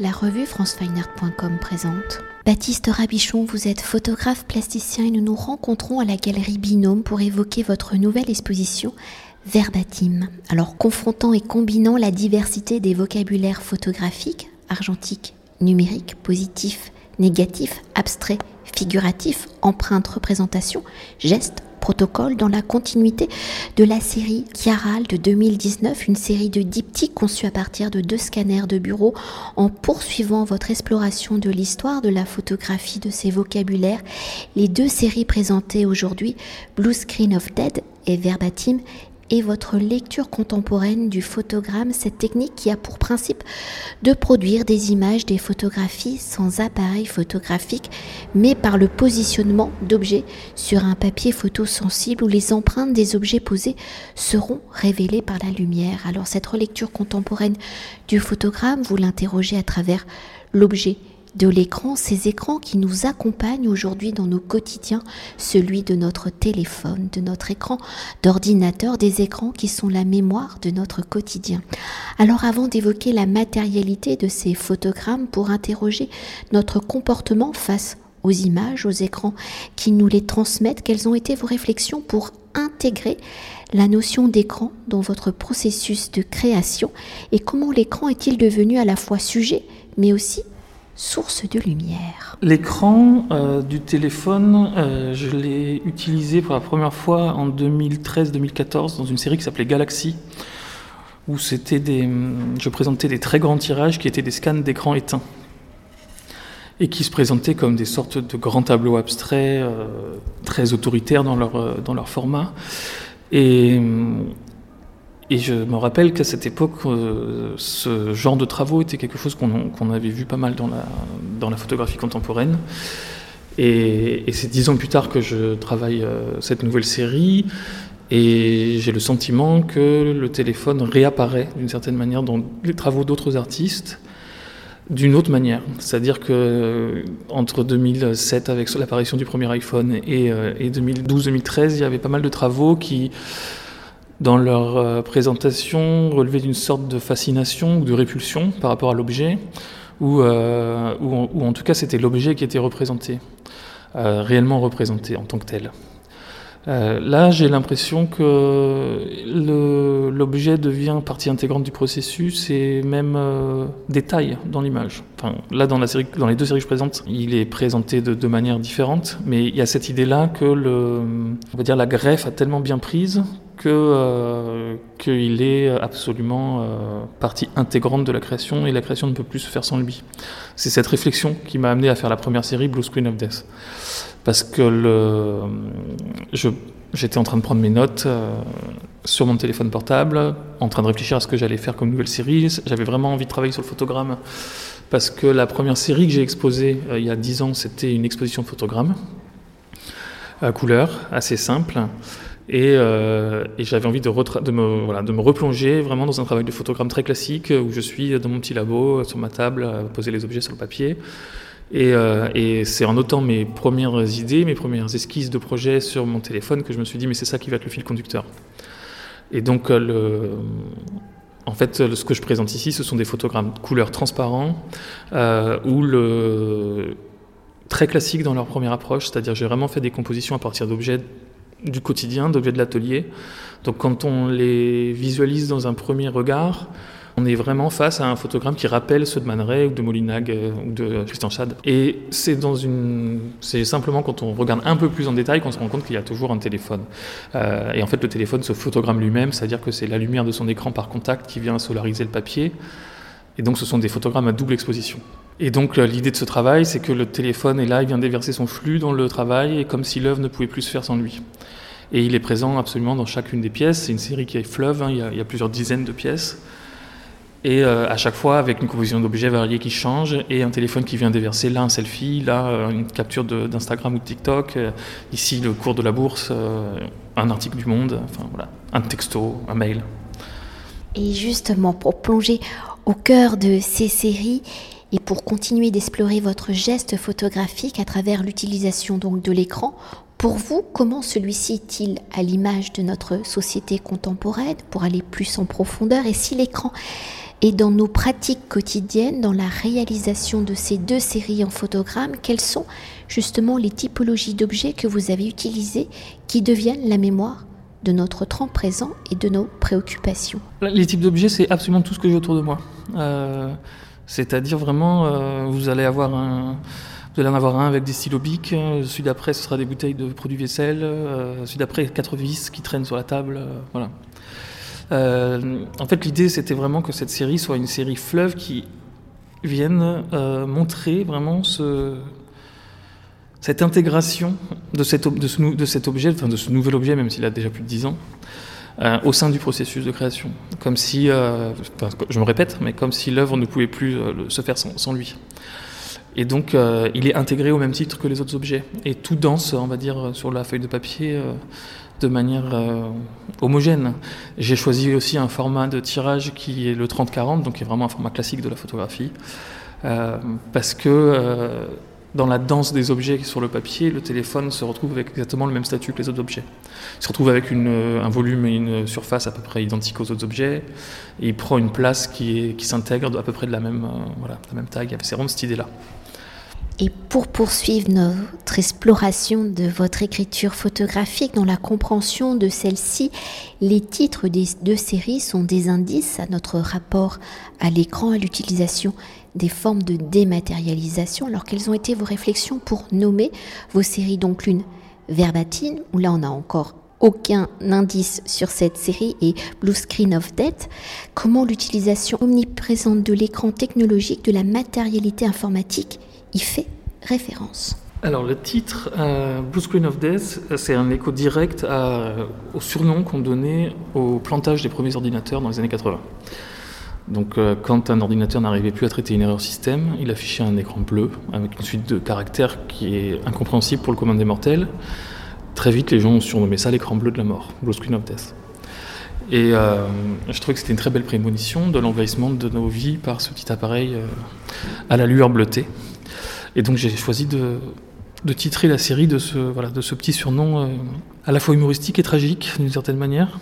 la revue francefineart.com présente. Baptiste Rabichon, vous êtes photographe plasticien et nous nous rencontrons à la galerie Binôme pour évoquer votre nouvelle exposition Verbatim. Alors confrontant et combinant la diversité des vocabulaires photographiques, argentiques, numériques, positifs, négatifs, abstraits, figuratifs, empreintes, représentations, gestes, protocole dans la continuité de la série Chiaral de 2019, une série de diptyques conçus à partir de deux scanners de bureau en poursuivant votre exploration de l'histoire de la photographie de ces vocabulaires. Les deux séries présentées aujourd'hui, Blue Screen of Dead et Verbatim, et votre lecture contemporaine du photogramme, cette technique qui a pour principe de produire des images, des photographies sans appareil photographique, mais par le positionnement d'objets sur un papier photosensible où les empreintes des objets posés seront révélées par la lumière. Alors cette relecture contemporaine du photogramme, vous l'interrogez à travers l'objet de l'écran, ces écrans qui nous accompagnent aujourd'hui dans nos quotidiens, celui de notre téléphone, de notre écran d'ordinateur, des écrans qui sont la mémoire de notre quotidien. Alors avant d'évoquer la matérialité de ces photogrammes pour interroger notre comportement face aux images, aux écrans qui nous les transmettent, quelles ont été vos réflexions pour intégrer la notion d'écran dans votre processus de création et comment l'écran est-il devenu à la fois sujet mais aussi source de lumière. L'écran euh, du téléphone, euh, je l'ai utilisé pour la première fois en 2013-2014 dans une série qui s'appelait Galaxy, où c'était des, je présentais des très grands tirages qui étaient des scans d'écran éteints et qui se présentaient comme des sortes de grands tableaux abstraits euh, très autoritaires dans leur, dans leur format. Et et je me rappelle qu'à cette époque, euh, ce genre de travaux était quelque chose qu'on avait vu pas mal dans la, photographie contemporaine. Et, c'est dix ans plus tard que je travaille euh, cette nouvelle série. Et j'ai le sentiment que le téléphone réapparaît d'une certaine manière dans les travaux d'autres artistes d'une autre manière. C'est-à-dire que euh, entre 2007, avec l'apparition du premier iPhone, et 2012-2013, il y avait pas mal de travaux qui dans leur euh, présentation relever d'une sorte de fascination ou de répulsion par rapport à l'objet, ou, euh, en tout cas c'était l'objet qui était représenté, euh, réellement représenté en tant que tel. Là, j'ai l'impression que l'objet devient partie intégrante du processus et même euh, détail dans l'image. Là, dans, les deux séries que je présente, il est présenté de, de manière différente, mais il y a cette idée-là que on va dire, la greffe a tellement bien prise que euh, qu'il est absolument euh, partie intégrante de la création et la création ne peut plus se faire sans lui. C'est cette réflexion qui m'a amené à faire la première série Blue Screen of Death parce que le, j'étais en train de prendre mes notes euh, sur mon téléphone portable, en train de réfléchir à ce que j'allais faire comme nouvelle série. J'avais vraiment envie de travailler sur le photogramme parce que la première série que j'ai exposée il y a dix ans, c'était une exposition photogramme à couleur, assez simple. Et, euh, j'avais envie de, de, me, de replonger vraiment dans un travail de photogramme très classique où je suis dans mon petit labo, sur ma table, à poser les objets sur le papier. Euh, et, c'est en notant mes premières idées, mes premières esquisses de projet sur mon téléphone que je me suis dit, mais c'est ça qui va être le fil conducteur. Et donc, euh, en fait, ce que je présente ici, ce sont des photogrammes couleurs transparents, euh, ou le, très classiques dans leur première approche, c'est-à-dire j'ai vraiment fait des compositions à partir d'objets du quotidien, d'objets de l'atelier. Donc quand on les visualise dans un premier regard, on est vraiment face à un photogramme qui rappelle ceux de Man Ray ou de Molinag euh, ou de Christian Schad. Et c'est dans une, c'est simplement quand on regarde un peu plus en détail qu'on se rend compte qu'il y a toujours un téléphone. Euh, et en fait, le téléphone se photogramme lui-même, c'est-à-dire que c'est la lumière de son écran par contact qui vient solariser le papier. Et donc, ce sont des photogrammes à double exposition. Et donc, euh, l'idée de ce travail, c'est que le téléphone est là, il vient déverser son flux dans le travail, et comme si l'œuvre ne pouvait plus se faire sans lui. Et il est présent absolument dans chacune des pièces. C'est une série qui est fleuve, hein, il, y a, plusieurs dizaines de pièces et euh, à chaque fois avec une composition d'objets variés qui change et un téléphone qui vient déverser là un selfie, là euh, une capture d'Instagram ou de TikTok, ici le cours de la bourse, un article du Monde, enfin voilà, un texto, un mail. Et justement pour plonger au cœur de ces séries et pour continuer d'explorer votre geste photographique à travers l'utilisation donc de l'écran, pour vous, comment celui-ci est-il à l'image de notre société contemporaine pour aller plus en profondeur Et si l'écran Et dans nos pratiques quotidiennes, dans la réalisation de ces deux séries en photogramme, quelles sont justement les typologies d'objets que vous avez utilisés qui deviennent la mémoire de notre temps présent et de nos préoccupations? Les types d'objets, c'est absolument tout ce que j'ai autour de moi. Euh, c'est-à-dire vraiment, euh, vous allez avoir un... Vous un avec des stylos bics, celui d'après ce sera des bouteilles de produits vaisselle, euh, celui d'après quatre vis qui traînent sur la table, voilà. en fait, l'idée c'était vraiment que cette série soit une série fleuve qui vienne montrer vraiment ce, cette intégration de cet objet, enfin de ce nouvel objet, même s'il a déjà plus de 10 ans, euh, au sein du processus de création. Comme si, euh, je me répète, mais comme si l'œuvre ne pouvait plus euh, se faire sans, lui. Et donc, il est intégré au même titre que les autres objets. Et tout danse, on va dire, sur la feuille de papier de manière homogène. J'ai choisi aussi un format de tirage qui est le 30-40, donc qui est vraiment un format classique de la photographie. parce que dans la danse des objets sur le papier, le téléphone se retrouve avec exactement le même statut que les autres objets. Il se retrouve avec euh, un volume et une surface à peu près identiques aux autres objets, et il prend une place qui, s'intègre à peu près de la même, euh, voilà, la même taille. C'est vraiment cette idée-là. Et pour poursuivre notre exploration de votre écriture photographique, dans la compréhension de celle-ci, les titres des deux séries sont des indices à notre rapport à l'écran, à l'utilisation des formes de dématérialisation. Alors quelles ont été vos réflexions pour nommer vos séries? Donc l'une verbatine, où là on n'a encore aucun indice sur cette série, et Blue Screen of Death. Comment l'utilisation omniprésente de l'écran technologique, de la matérialité informatique y fait référence alors le titre euh, Blue Screen of Death, c'est un écho direct au surnom qu'on donnait au plantage des premiers ordinateurs dans les années 80. Donc euh, quand un ordinateur n'arrivait plus à traiter une erreur système, il affichait un écran bleu avec une suite de caractères qui est incompréhensible pour le commun des mortels. Très vite, les gens ont surnommé ça l'écran bleu de la mort, Blue Screen of Death. Et euh, je trouvais que c'était une très belle prémonition de l'envahissement de nos vies par ce petit appareil à la lueur bleutée. Et donc j'ai choisi de, titrer la série de ce, voilà, de ce petit surnom euh, à la fois humoristique et tragique d'une certaine manière.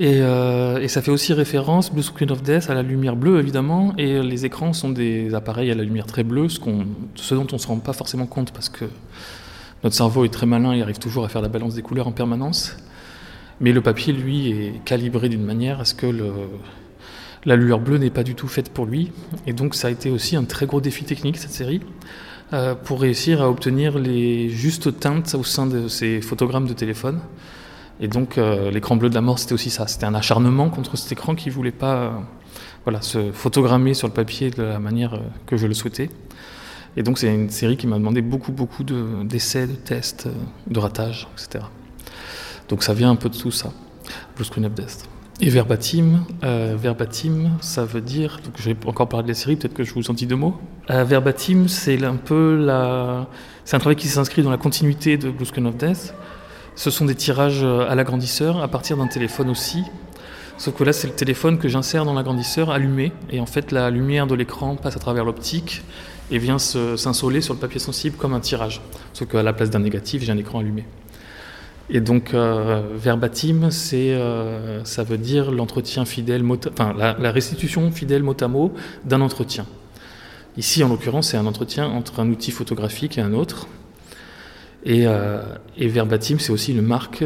Euh, et, ça fait aussi référence, Blue Screen of Death, à la lumière bleue évidemment, et les écrans sont des appareils à la lumière très bleue, ce, ce dont on ne se rend pas forcément compte parce que notre cerveau est très malin et arrive toujours à faire la balance des couleurs en permanence. Mais le papier, lui, est calibré d'une manière à ce que le, la lueur bleue n'est pas du tout faite pour lui. Et donc ça a été aussi un très gros défi technique, cette série, euh, pour réussir à obtenir les justes teintes au sein de ces photogrammes de téléphone. Et donc euh, l'écran bleu de la mort, c'était aussi ça. C'était un acharnement contre cet écran qui ne voulait pas euh, voilà, se photogrammer sur le papier de la manière que je le souhaitais. Et donc c'est une série qui m'a demandé beaucoup, beaucoup d'essais, de, tests, de ratages, etc. Donc ça vient un peu de tout ça. Blue Screen Death. Et verbatim, euh, verbatim, ça veut dire, donc je vais encore parler de la série, peut-être que je vous en dis deux mots. Euh, verbatim, c'est un peu la, c'est un travail qui s'inscrit dans la continuité de Blue Screen of Death. Ce sont des tirages à l'agrandisseur à partir d'un téléphone aussi. Sauf que là, c'est le téléphone que j'insère dans l'agrandisseur allumé. Et en fait, la lumière de l'écran passe à travers l'optique et vient s'insoler sur le papier sensible comme un tirage. Sauf qu'à la place d'un négatif, j'ai un écran allumé. Et donc, euh, verbatim, euh, ça veut dire l'entretien fidèle, enfin, la, restitution fidèle mot à mot d'un entretien. Ici, en l'occurrence, c'est un entretien entre un outil photographique et un autre. Et, euh, verbatim, c'est aussi une marque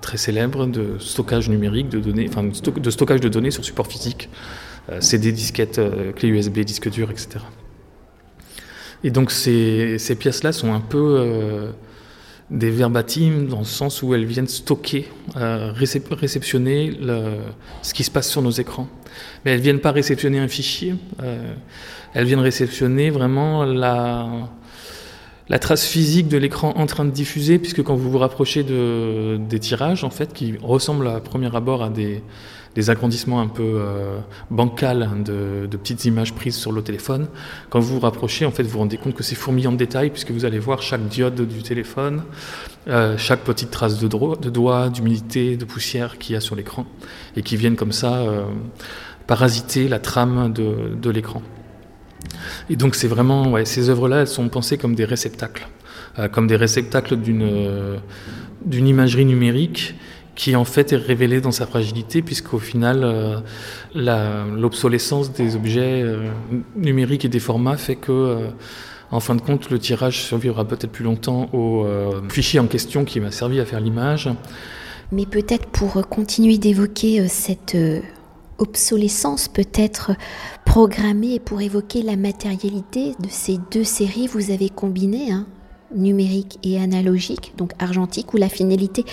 très célèbre de stockage numérique de données, enfin, de stockage de données sur support physique, CD, disquettes, clés USB, disques durs, etc. Et donc, ces pièces-là sont un peu des verbatims dans le sens où elles viennent stocker, euh, réceptionner ce qui se passe sur nos écrans. Mais elles viennent pas réceptionner un fichier, euh, elles viennent réceptionner vraiment la, la trace physique de l'écran en train de diffuser, puisque quand vous vous rapprochez de, des tirages, en fait, qui ressemblent à premier abord à des, agrandissements un peu euh, bancals de, de, petites images prises sur le téléphone. Quand vous vous rapprochez, en fait, vous vous rendez compte que c'est fourmillant de détails, puisque vous allez voir chaque diode du téléphone, euh, chaque petite trace de, doigt, d'humidité, de poussière qu'il y a sur l'écran, et qui viennent comme ça euh, parasiter la trame de l'écran. Et donc c'est vraiment, ces œuvres-là, elles sont pensées comme des réceptacles, euh, comme des réceptacles d'une d'une imagerie numérique qui en fait est révélé dans sa fragilité, puisqu'au final, euh, l'obsolescence des objets euh, numériques et des formats fait que, euh, en fin de compte, le tirage survivra peut-être plus longtemps au fichier en question qui m'a servi à faire l'image. Mais peut-être pour continuer d'évoquer cette obsolescence, peut-être programmée pour évoquer la matérialité de ces deux séries, vous avez combiné hein, numérique et analogique, donc argentique, où la finalité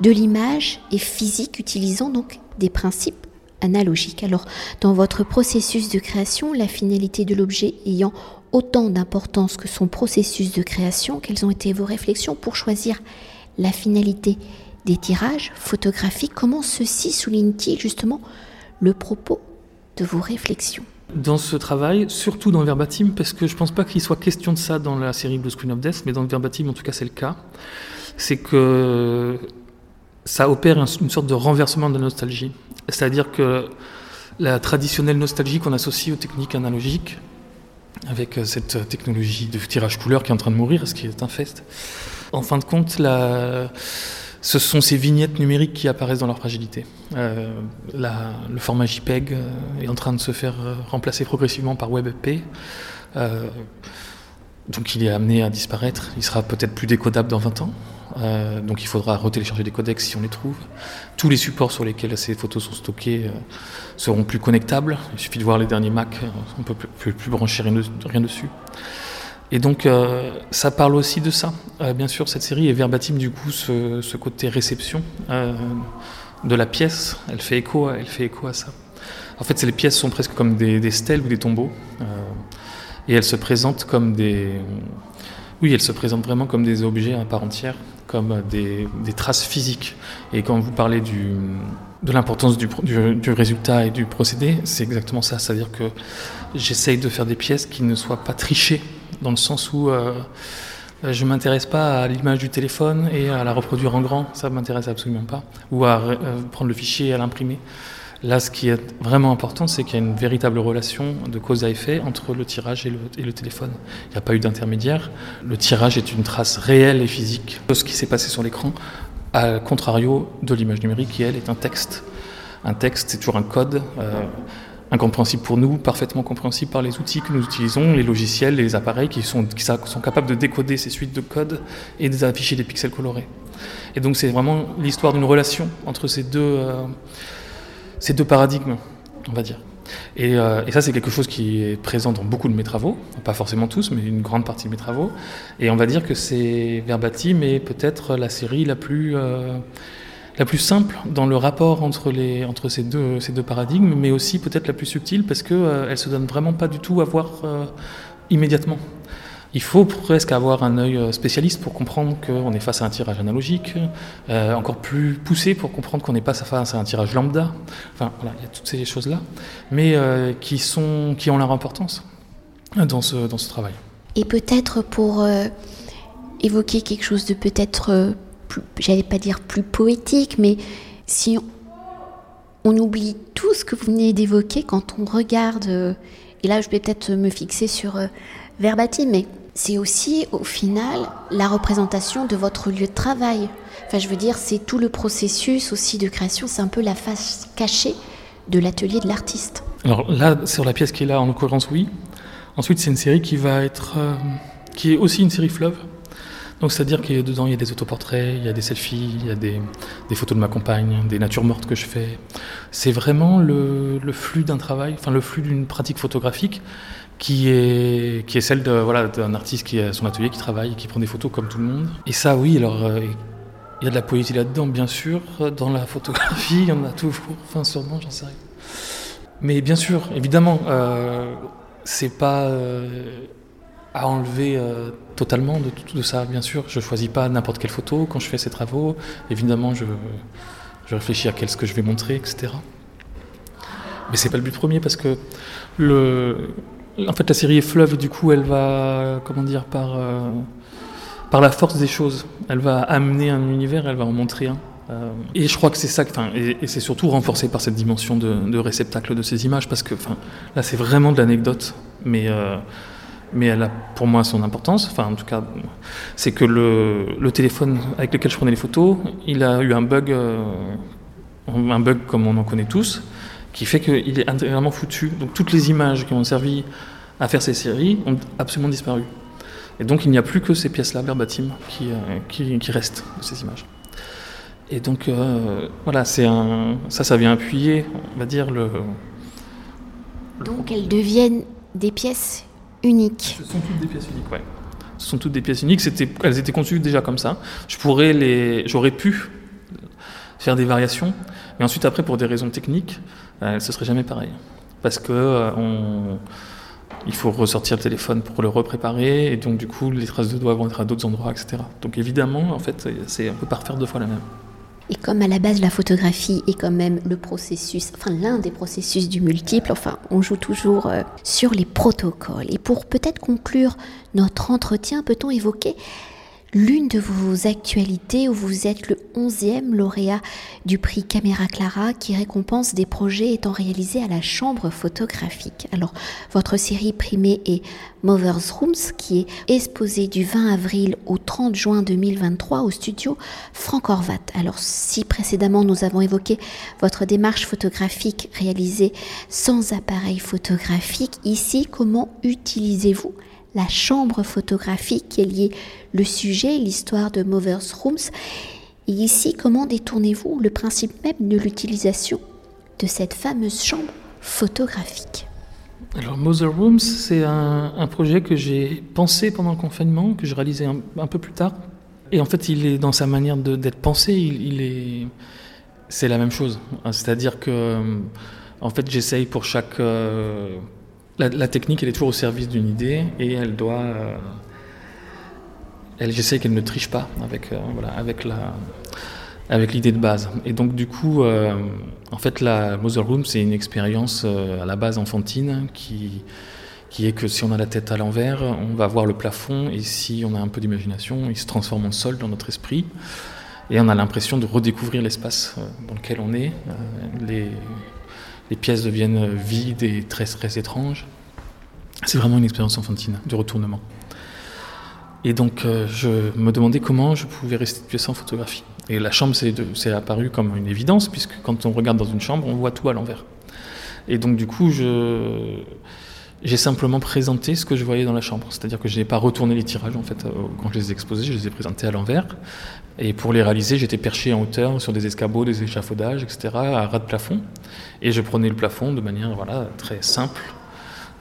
de l'image est physique, utilisant donc des principes analogiques. Alors, dans votre processus de création, la finalité de l'objet ayant autant d'importance que son processus de création, quelles ont été vos réflexions pour choisir la finalité des tirages photographiques? Comment ceci souligne-t-il justement le propos de vos réflexions dans ce travail, surtout dans le verbatim, parce que je ne pense pas qu'il soit question de ça dans la série Blue Screen of Death, mais dans le verbatim, en tout cas, c'est le cas. C'est que ça opère une sorte de renversement de la nostalgie. C'est-à-dire que la traditionnelle nostalgie qu'on associe aux techniques analogiques, avec cette technologie de tirage couleur qui est en train de mourir, ce qui est un fest, en fin de compte, la ce sont ces vignettes numériques qui apparaissent dans leur fragilité. Euh, le format JPEG euh, est en train de se faire euh, remplacer progressivement par WebP. donc il est amené à disparaître. Il sera peut-être plus décodable dans 20 ans. donc il faudra retélécharger des codecs si on les trouve. Tous les supports sur lesquels ces photos sont stockées seront plus connectables. Il suffit de voir les derniers Mac, on ne peut plus, plus brancher rien dessus. Et donc, euh, ça parle aussi de ça. Euh, bien sûr, cette série est verbatim, du coup, ce, côté réception euh, de la pièce. Elle fait, écho, elle fait écho à ça. En fait, les pièces sont presque comme des, stèles ou des tombeaux. et elles se présentent comme des. Oui, elles se présentent vraiment comme des objets à part entière, comme des, traces physiques. Et quand vous parlez du, de l'importance du, du, résultat et du procédé, c'est exactement ça. C'est-à-dire que j'essaye de faire des pièces qui ne soient pas trichées dans le sens où euh, je ne m'intéresse pas à l'image du téléphone et à la reproduire en grand, ça m'intéresse absolument pas, ou à euh, prendre le fichier et à l'imprimer. Là, ce qui est vraiment important, c'est qu'il y a une véritable relation de cause à effet entre le tirage et le, téléphone. Il n'y a pas eu d'intermédiaire. Le tirage est une trace réelle et physique de ce qui s'est passé sur l'écran, à contrario de l'image numérique qui, elle, est un texte. Un texte, c'est toujours un code. Euh, incompréhensible pour nous, parfaitement compréhensible par les outils que nous utilisons, les logiciels, les appareils qui sont, qui sont capables de décoder ces suites de codes et d'afficher des pixels colorés. Et donc c'est vraiment l'histoire d'une relation entre ces deux, euh, ces deux paradigmes, on va dire. Et, euh, et ça, c'est quelque chose qui est présent dans beaucoup de mes travaux, pas forcément tous, mais une grande partie de mes travaux. Et on va dire que c'est Verbatim est peut-être la série la plus euh, la plus simple dans le rapport entre, les, entre ces, deux, ces deux paradigmes, mais aussi peut-être la plus subtile parce qu'elle euh, ne se donne vraiment pas du tout à voir euh, immédiatement. Il faut presque avoir un œil euh, spécialiste pour comprendre qu'on est face à un tirage analogique, encore plus poussé pour comprendre qu'on n'est pas face à un tirage lambda. Enfin, voilà, il y a toutes ces choses-là, mais qui, sont, qui ont leur importance dans ce, dans ce travail. Et peut-être pour évoquer quelque chose de peut-être j'allais pas dire plus poétique, mais si on, oublie tout ce que vous venez d'évoquer quand on regarde, euh, et là je vais peut-être me fixer sur euh, Verbatim, mais c'est aussi au final la représentation de votre lieu de travail. Enfin, je veux dire, c'est tout le processus aussi de création, c'est un peu la face cachée de l'atelier de l'artiste. Alors là, sur la pièce qui est là, en l'occurrence, oui. Ensuite, c'est une série qui va être, euh, qui est aussi une série fleuve, donc c'est-à-dire qu'il y a dedans, il y a des autoportraits, il y a des selfies, il y a des, photos de ma compagne, des natures mortes que je fais. C'est vraiment le, flux d'un travail, enfin le flux d'une pratique photographique qui est, celle d'un artiste qui a son atelier, qui travaille, qui prend des photos comme tout le monde. Et ça, oui, alors euh, il y a de la poésie là-dedans, bien sûr. Dans la photographie, il y en a toujours, enfin sûrement, j'en sais rien. Mais bien sûr, évidemment, euh, c'est pas... Euh, à enlever euh, totalement de tout ça, bien sûr. Je choisis pas n'importe quelle photo quand je fais ces travaux. Évidemment, je, je réfléchis à quel ce que je vais montrer, etc. Mais c'est pas le but premier parce que le, en fait, la série est fleuve du coup, elle va, comment dire, par, euh, par la force des choses, elle va amener un univers, elle va en montrer un. Euh, et je crois que c'est ça, enfin, et, c'est surtout renforcé par cette dimension de, de, réceptacle de ces images, parce que, enfin, là, c'est vraiment de l'anecdote, mais mais elle a pour moi son importance. Enfin, en tout cas, c'est que le, téléphone avec lequel je prenais les photos, il a eu un bug, euh, un bug comme on en connaît tous, qui fait qu'il est intégralement foutu. Donc toutes les images qui ont servi à faire ces séries ont absolument disparu. Et donc il n'y a plus que ces pièces-là, verbatim, qui, euh, qui, qui, restent de ces images. Et donc euh, voilà, c'est un, ça, ça vient appuyer, on va dire, le. Donc elles deviennent des pièces uniques. Ce sont toutes des pièces uniques, ouais. Ce sont toutes des pièces uniques. C'était, elles étaient conçues déjà comme ça. Je pourrais les, j'aurais pu faire des variations, mais ensuite après, pour des raisons techniques, euh, ce serait jamais pareil, parce que euh, on il faut ressortir le téléphone pour le repréparer, et donc du coup les traces de doigts vont être à d'autres endroits, etc. Donc évidemment, en fait, c'est un peu par faire deux fois la même. Et comme à la base la photographie est quand même le processus, enfin l'un des processus du multiple, enfin on joue toujours euh, sur les protocoles. Et pour peut-être conclure notre entretien, peut-on évoquer l'une de vos actualités où vous êtes le 11e lauréat du prix Caméra Clara qui récompense des projets étant réalisés à la chambre photographique. Alors, votre série primée est Mother's Rooms qui est exposée du 20 avril au 30 juin 2023 au studio Franck Horvat. Alors, si précédemment nous avons évoqué votre démarche photographique réalisée sans appareil photographique, ici, comment utilisez-vous la chambre photographique qui est liée le sujet, l'histoire de Mother's Rooms. Et ici, comment détournez-vous le principe même de l'utilisation de cette fameuse chambre photographique? Alors, Mother Rooms, c'est un, projet que j'ai pensé pendant le confinement, que je réalisais un, peu plus tard. Et en fait, il est dans sa manière d'être pensé, il, est, c'est la même chose. C'est-à-dire que, en fait, j'essaye pour chaque, euh, la, technique, elle est toujours au service d'une idée et elle doit. Euh, elle, j'essaie qu'elle ne triche pas avec, euh, voilà, avec la avec l'idée de base. Et donc du coup, euh, en fait, la Mother Room, c'est une expérience à la base enfantine qui, qui est que si on a la tête à l'envers, on va voir le plafond et si on a un peu d'imagination, il se transforme en sol dans notre esprit et on a l'impression de redécouvrir l'espace dans lequel on est. les pièces deviennent vides et très, très étranges. C'est vraiment une expérience enfantine de retournement. Et donc, euh, je me demandais comment je pouvais restituer ça en photographie. Et la chambre, c'est apparu comme une évidence, puisque quand on regarde dans une chambre, on voit tout à l'envers. Et donc, du coup, j'ai simplement présenté ce que je voyais dans la chambre. C'est-à-dire que je n'ai pas retourné les tirages, en fait, euh, quand je les ai exposés, je les ai présentés à l'envers. Et pour les réaliser, j'étais perché en hauteur sur des escabeaux, des échafaudages, etc., à ras de plafond. Et je prenais le plafond de manière voilà, très simple,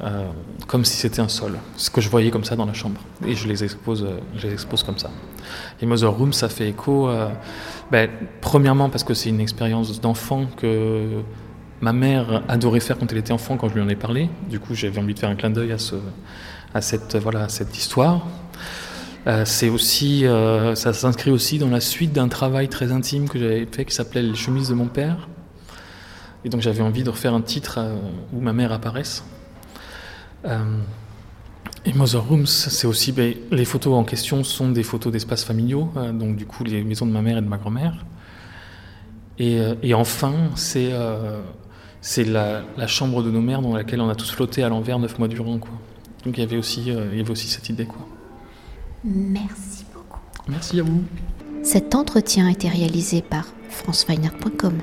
euh, comme si c'était un sol. Ce que je voyais comme ça dans la chambre. Et je les expose, euh, je les expose comme ça. Et Mother Room, ça fait écho, ben, premièrement parce que c'est une expérience d'enfant que ma mère adorait faire quand elle était enfant, quand je lui en ai parlé. Du coup, j'avais envie de faire un clin d'œil à, ce, à, cette, voilà, cette histoire. Euh, aussi, euh, ça s'inscrit aussi dans la suite d'un travail très intime que j'avais fait qui s'appelait Les chemises de mon père. Et donc j'avais envie de refaire un titre euh, où ma mère apparaisse. et Mother Rooms, c'est aussi, ben, les photos en question sont des photos d'espaces familiaux, donc du coup les maisons de ma mère et de ma grand-mère. Et, enfin, c'est c'est la, la, chambre de nos mères dans laquelle on a tous flotté à l'envers neuf mois durant. Quoi. Donc il y avait aussi, il y avait aussi cette idée. Quoi. Merci beaucoup. Merci à vous. Cet entretien a été réalisé par franceweiner.com.